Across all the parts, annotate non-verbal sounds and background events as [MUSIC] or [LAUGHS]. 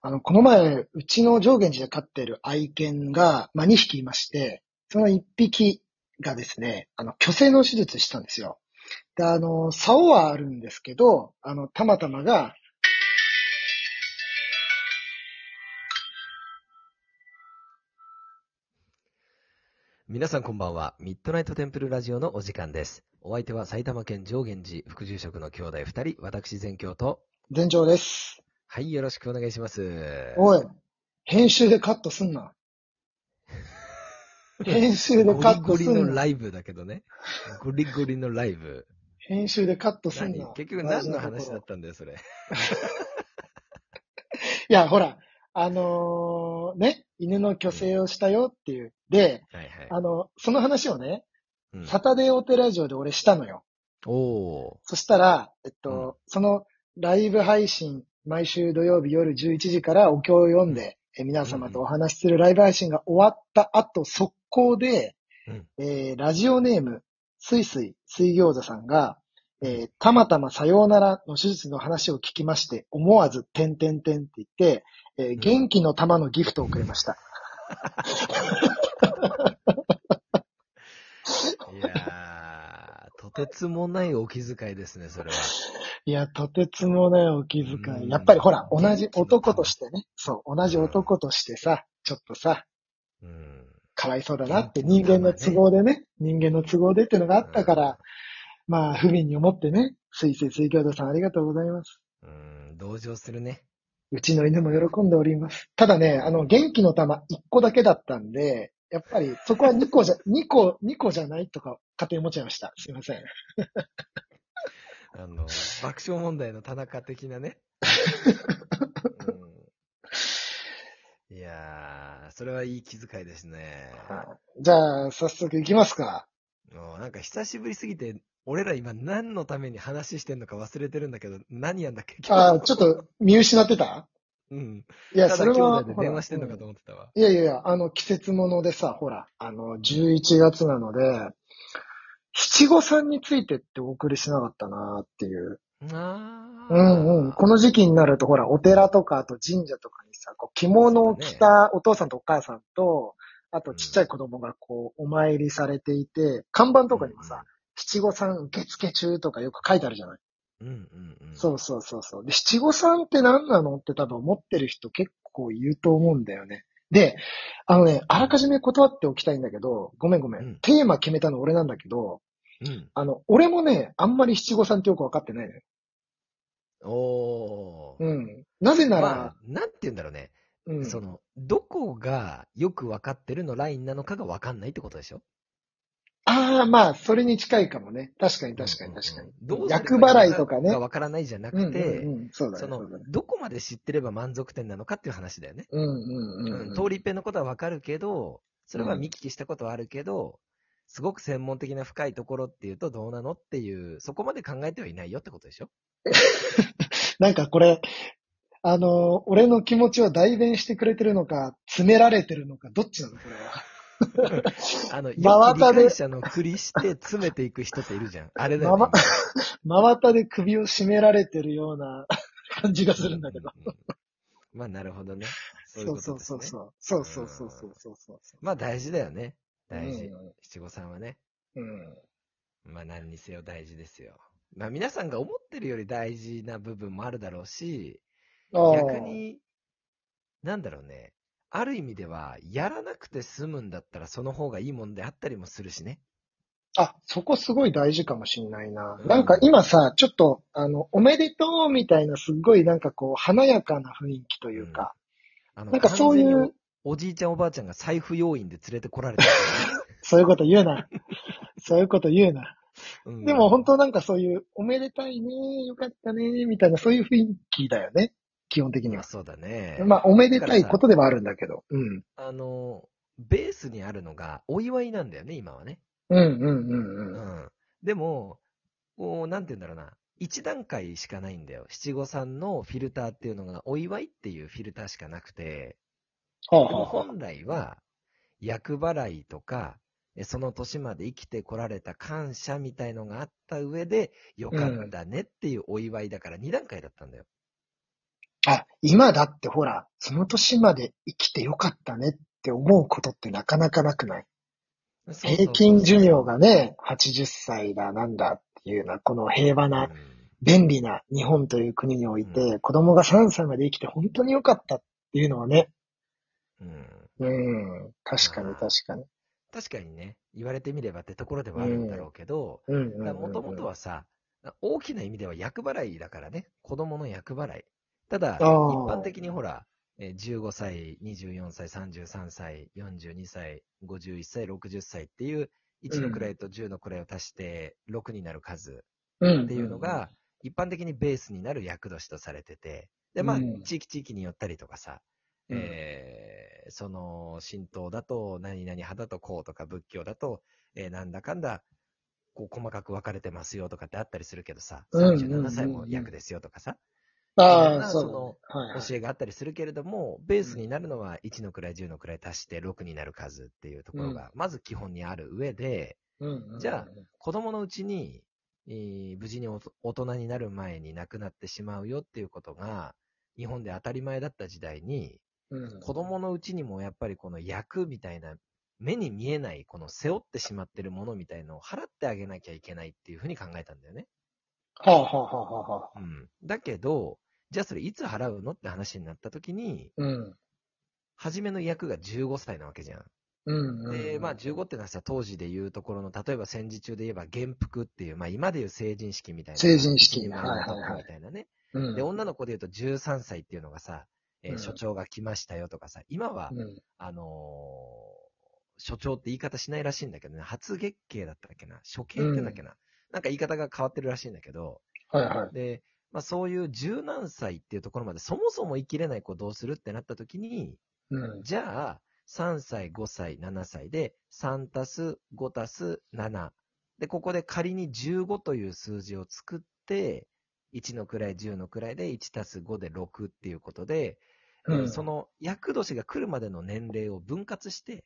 あの、この前、うちの上限寺で飼ってる愛犬が、まあ、2匹いまして、その1匹がですね、あの、虚勢の手術したんですよ。で、あの、竿はあるんですけど、あの、たまたまが、皆さんこんばんは。ミッドナイトテンプルラジオのお時間です。お相手は埼玉県上源寺副住職の兄弟二人、私全教と、前兆です。はい、よろしくお願いします。おい、編集でカットすんな。[LAUGHS] 編集でカットゴリゴリすんな。のライブだけどね。ゴリゴリのライブ。編集でカットすん何？な。結局何の話だったんだよ、それ。[LAUGHS] いや、ほら、あのーね、犬の虚勢をしたよっていう。で、はいはい。あの、その話をね、うんサタデーオペラジオで俺したのよ。おー。そしたら、えっと、うんそのライブ配信、毎週土曜日夜11時からお経を読んで、え皆様とお話しするライブ配信が終わった後、速攻で、うんえーラジオネーム、すいすい水餃子さんが、えーたまたまさようならの手術の話を聞きまして、思わず、てんてんてんって言って、えー元気の玉のギフトをくれました。[LAUGHS] いやー、とてつもないお気遣いですね、それは。いや、とてつもないお気遣うんい。やっぱりほら、同じ男としてね、そう、同じ男としてさ、ちょっとさ、うん。かわいそうだなって人間の都合でね、人間の都合でっていうのがあったから、まあ、不憫に思ってね、水星水郷土さんありがとうございます。うん、うん、同情するね。うちの犬も喜んでおります。ただね、あの、元気の玉1個だけだったんで、やっぱりそこは2個じゃ、2個、2個じゃないとか勝手に思っちゃいました。すいません。あの、爆笑問題の田中的なね。うん、いやー、それはいい気遣いですね。じゃあ、早速行きますか。もうなんか久しぶりすぎて、俺ら今何のために話してんのか忘れてるんだけど、何やんだっけ？ああ、ちょっと見失ってた？うん。いや、それは。弟で電話してんのかと思ってたわ。いやいやいや、あの、季節物でさ、ほら、あの、11月なので、七五三についてってお送りしなかったなっていう。うんうん。この時期になると、ほら、お寺とか、あと神社とかにさ、こう着物を着たお父さんとお母さんと、あとちっちゃい子供がこう、お参りされていて、看板とかにもさ、七五三受付中とかよく書いてあるじゃないうんうんうん。そうそうそうそう。で、七五三って何なのって多分思ってる人結構いると思うんだよね。で、あのね、あらかじめ断っておきたいんだけど、ごめんごめん。うんテーマ決めたの俺なんだけど、うん。あの、俺もね、あんまり七五三ってよくわかってないのよ。おー。うん。なぜなら、まあ、なんて言うんだろうね。うん。その、どこがよくわかってるのラインなのかがわかんないってことでしょ？ああ、まあ、それに近いかもね。確かに確かに確かに。どうすれば厄払いとかねが。わからないじゃなくて、うん、そのどこまで知ってれば満足点なのかっていう話だよね。うんうんうん、うん。通り一遍のことはわかるけど、それは見聞きしたことはあるけど、すごく専門的な深いところっていうとどうなのっていう、そこまで考えてはいないよってことでしょ？[LAUGHS] なんかこれ、あの、俺の気持ちを代弁してくれてるのか、詰められてるのか、どっちなの？これは。あの、真よく理解者のふりして詰めていく人っているじゃん。あれだよ、ねま。真綿で首を絞められてるような感じがするんだけど。まあ、なるほどね。そうそう。そうそうそう。そうそうそうそうそう。まあ、大事だよね。大事うん。七五三はね。うん。まあ、何にせよ大事ですよ。まあ、皆さんが思ってるより大事な部分もあるだろうし、逆。に、なんだろうね。ある意味では、やらなくて済むんだったらその方がいいもんであったりもするしね。あ、そこすごい大事かもしんないな。うんなんか今さ、ちょっと、あの、おめでとうみたいなすっごいなんかこう、華やかな雰囲気というか、あのなんかそういう、おじいちゃんおばあちゃんが財布要員で連れてこられてる、[LAUGHS] そういうこと言うな。そういうこと言うな。うんでも本当なんかそういう、おめでたいね、よかったね、みたいなそういう雰囲気だよね。基本的には。まあそうだね。まあ、おめでたいことではあるんだけど。うん。あの、ベースにあるのがお祝いなんだよね、今はね。うんうんうんううん。ん。でも、こう、なんて言うんだろうな。一段階しかないんだよ。七五三のフィルターっていうのが、お祝いっていうフィルターしかなくて、はあはあは本来は、厄払いとか、えその年まで生きてこられた感謝みたいのがあった上で、よかったねっていうお祝いだから2段階だったんだよ。あ、今だってほら、その年まで生きてよかったねって思うことってなかなかなくない？平均寿命がね、80歳だなんだっていうような、この平和な、便利な日本という国において、う子供が3歳まで生きて本当によかったっていうのはね、うん。うんうん、確かに確かに。確かにね、言われてみればってところではあるんだろうけど。もともとはさ、大きな意味では厄払いだからね、子供の厄払い。ただ、一般的にほら、えー15歳、24歳、33歳、42歳、51歳、60歳っていう、1の位と10の位を足して6になる数うん。っていうのが、一般的にベースになる厄年とされてて、で、まあうん、地域地域によったりとかさ、うん。えーその、神道だと、何々派だとこうとか、仏教だと、えーなんだかんだ、こう、細かく分かれてますよとかってあったりするけどさ、うん。うん。うん。うん。37歳も役ですよとかさ、ああ、まあそう教えがあったりするけれども、ベースになるのは1の位、10の位足して6になる数っていうところが、まず基本にある上で、じゃあ子供のうちに、えー無事に大人になる前に亡くなってしまうよっていうことが、日本で当たり前だった時代に、うん子供のうちにもやっぱりこの役みたいな、目に見えない、この背負ってしまってるものみたいのを払ってあげなきゃいけないっていうふうに考えたんだよね。はあはあはあはあはあ。うん。だけど、じゃあそれいつ払うのって話になった時に、うん。初めの役が15歳なわけじゃん。うんうん。で、まあ15ってのはさ、当時で言うところの、例えば戦時中で言えば元服っていう、まあ今で言う成人式みたいな。成人式みたいなね。うん、で、女の子で言うと13歳っていうのがさ、えーうん所長が来ましたよとかさ、今は、うん。あのー所長って言い方しないらしいんだけどね、初月経だったっけな、初経ってだっけな、なんか言い方が変わってるらしいんだけど、はいはい。で、まあそういう十何歳っていうところまでそもそも生きれない子どうするってなった時に、うん。じゃあ、3歳、5歳、7歳で、3たす5たす7。で、ここで仮に15という数字を作って、1の位、10の位で1たす5で6っていうことで、えーうんその厄年が来るまでの年齢を分割して、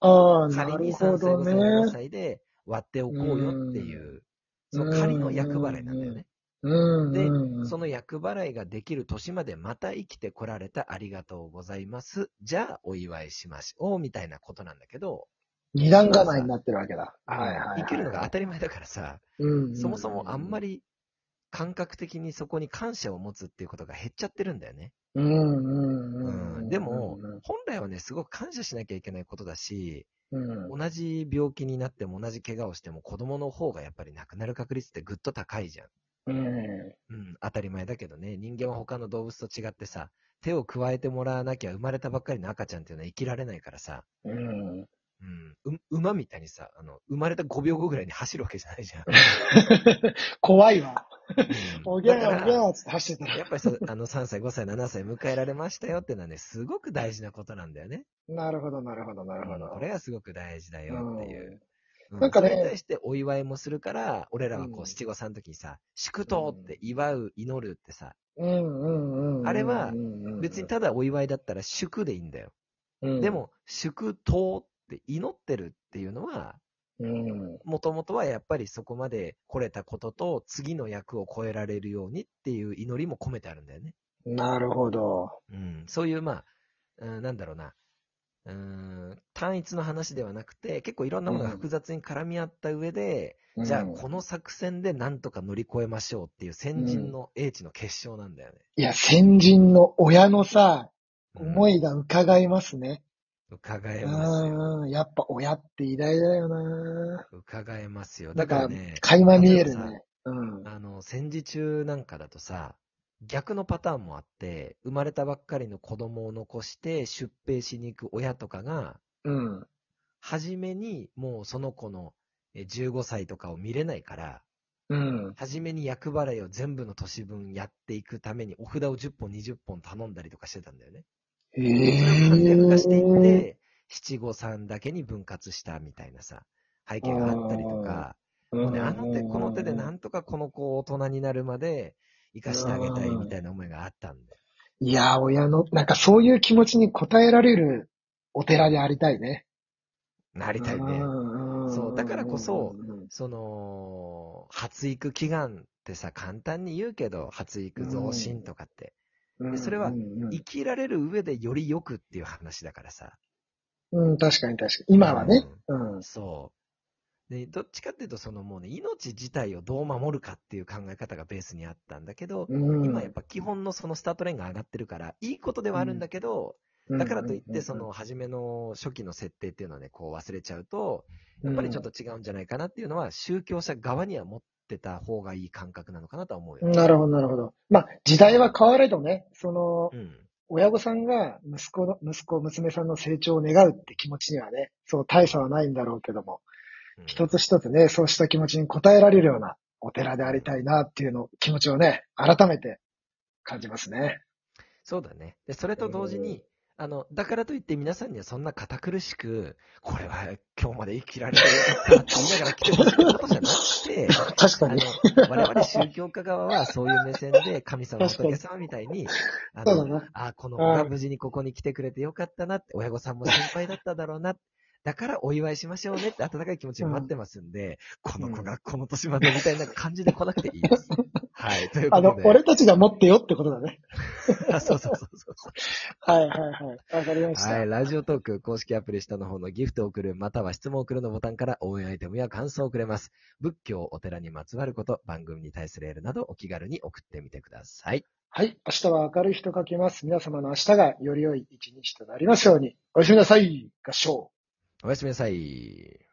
あ仮にるほ3歳、ど5歳、7ね。歳で割っておこうよっていう、その仮の厄払いなんだよね。うん。でうんその厄払いができる年までまた生きてこられたありがとうございます。じゃあお祝いしましょう、みたいなことなんだけど、二段構えになってるわけだ。はいはいはい。生きるのが当たり前だからさ、うん。そもそもあんまり。り感覚的にそこに感謝を持つっていうことが減っちゃってるんだよね。でも、本来はね、すごく感謝しなきゃいけないことだし、うん、同じ病気になっても同じ怪我をしても子供の方がやっぱり亡くなる確率ってぐっと高いじゃん。うん。うん、当たり前だけどね、人間は他の動物と違ってさ、手を加えてもらわなきゃ生まれたばっかりの赤ちゃんっていうのは生きられないからさ、うん。うん、う馬みたいにさ、あの、生まれた5秒後ぐらいに走るわけじゃないじゃん。[LAUGHS] 怖いわ。うんおぎゃーおぎゃーつって走ってたら。やっぱりさ、あの3歳、5歳、7歳迎えられましたよっていうのはね、すごく大事なことなんだよね。なるほど、なるほど、なるほうんど。これがすごく大事だよっていう。うなんかねそれに対してお祝いもするから、俺らはこう七五三の時にさ、祝祷って祝う、祈るってさ、うんうんうんうん。あれはうん別にただお祝いだったら祝でいいんだよ。うんで、も、祝祷って祈ってるっていうのは、うん。もともとはやっぱりそこまで来れたことと、次の役を超えられるようにっていう祈りも込めてあるんだよね。なるほど。うん、そういう、まあ、うんなんだろうな、うん、単一の話ではなくて、結構いろんなものが複雑に絡み合った上で、じゃあこの作戦でなんとか乗り越えましょうっていう先人の英知の結晶なんだよね。いや、先人の親のさ、うん思いが伺いますね。伺えますよ。うん。やっぱ親って偉大だよな伺えますよ。だからね、、垣間見えるね。うん。あの、戦時中なんかだとさ、逆のパターンもあって、生まれたばっかりの子供を残して出兵しに行く親とかが、うん。初めにもうその子のえ15歳とかを見れないから、うん。初めに厄払いを全部の年分やっていくためにお札を10本20本頼んだりとかしてたんだよね。えそれを簡略化していって、七五三だけに分割したみたいなさ、背景があったりとか、もうね、あの手この手でなんとかこの子を大人になるまで生かしてあげたいみたいな思いがあったんで。いや、親の、なんかそういう気持ちに応えられるお寺でありたいね。なりたいね。そそうだからこそ、その、発育祈願ってさ、簡単に言うけど、発育増進とかって。うんそれはうん生きられる上でより良くっていう話だからさ。うん、うん確かに確かに。今はね。うん。そう。で、どっちかっていうと、そのもうね、命自体をどう守るかっていう考え方がベースにあったんだけど、うん今やっぱ基本のそのスタートラインが上がってるから、いいことではあるんだけど、だからといって、その、初めの初期の設定っていうのはね、こう忘れちゃうと、やっぱりちょっと違うんじゃないかなっていうのは、宗教者側には持ってた方がいい感覚なのかなとは思うよ。なるほど、なるほど。まあ、時代は変われどね、その、うん。親御さんが息子の、息子、娘さんの成長を願うって気持ちにはね、そう大差はないんだろうけども、うん一つ一つね、そうした気持ちに応えられるようなお寺でありたいなっていうの、気持ちをね、改めて感じますね。そうだね。で、それと同時に、あの、だからといって皆さんにはそんな堅苦しく、これは今日まで生きられてよかったって言いながら来てほしいってことじゃなくて、あ [LAUGHS] 確かに。の、我々宗教家側はそういう目線で [LAUGHS] 神様、仏様みたいに、あの、そうだな。あ、この子が無事にここに来てくれてよかったなって、親御さんも心配だっただろうな。だからお祝いしましょうねって [LAUGHS] 温かい気持ちで待ってますんで、この子がこの年までみたいな感じで来なくていいです。はい。というこあの、とで。俺たちが持ってよってことだね。あそうそうそうそう。はいはいはい。わかりました。はい。ラジオトーク公式アプリ下の方のギフトを送る、または質問を送るのボタンから応援アイテムや感想をくれます。仏教、お寺にまつわること、番組に対するエールなどお気軽に送ってみてください。はい。明日は明るい日と書きます。皆様の明日がより良い一日となりますように。おやすみなさい。合唱。おやすみなさい。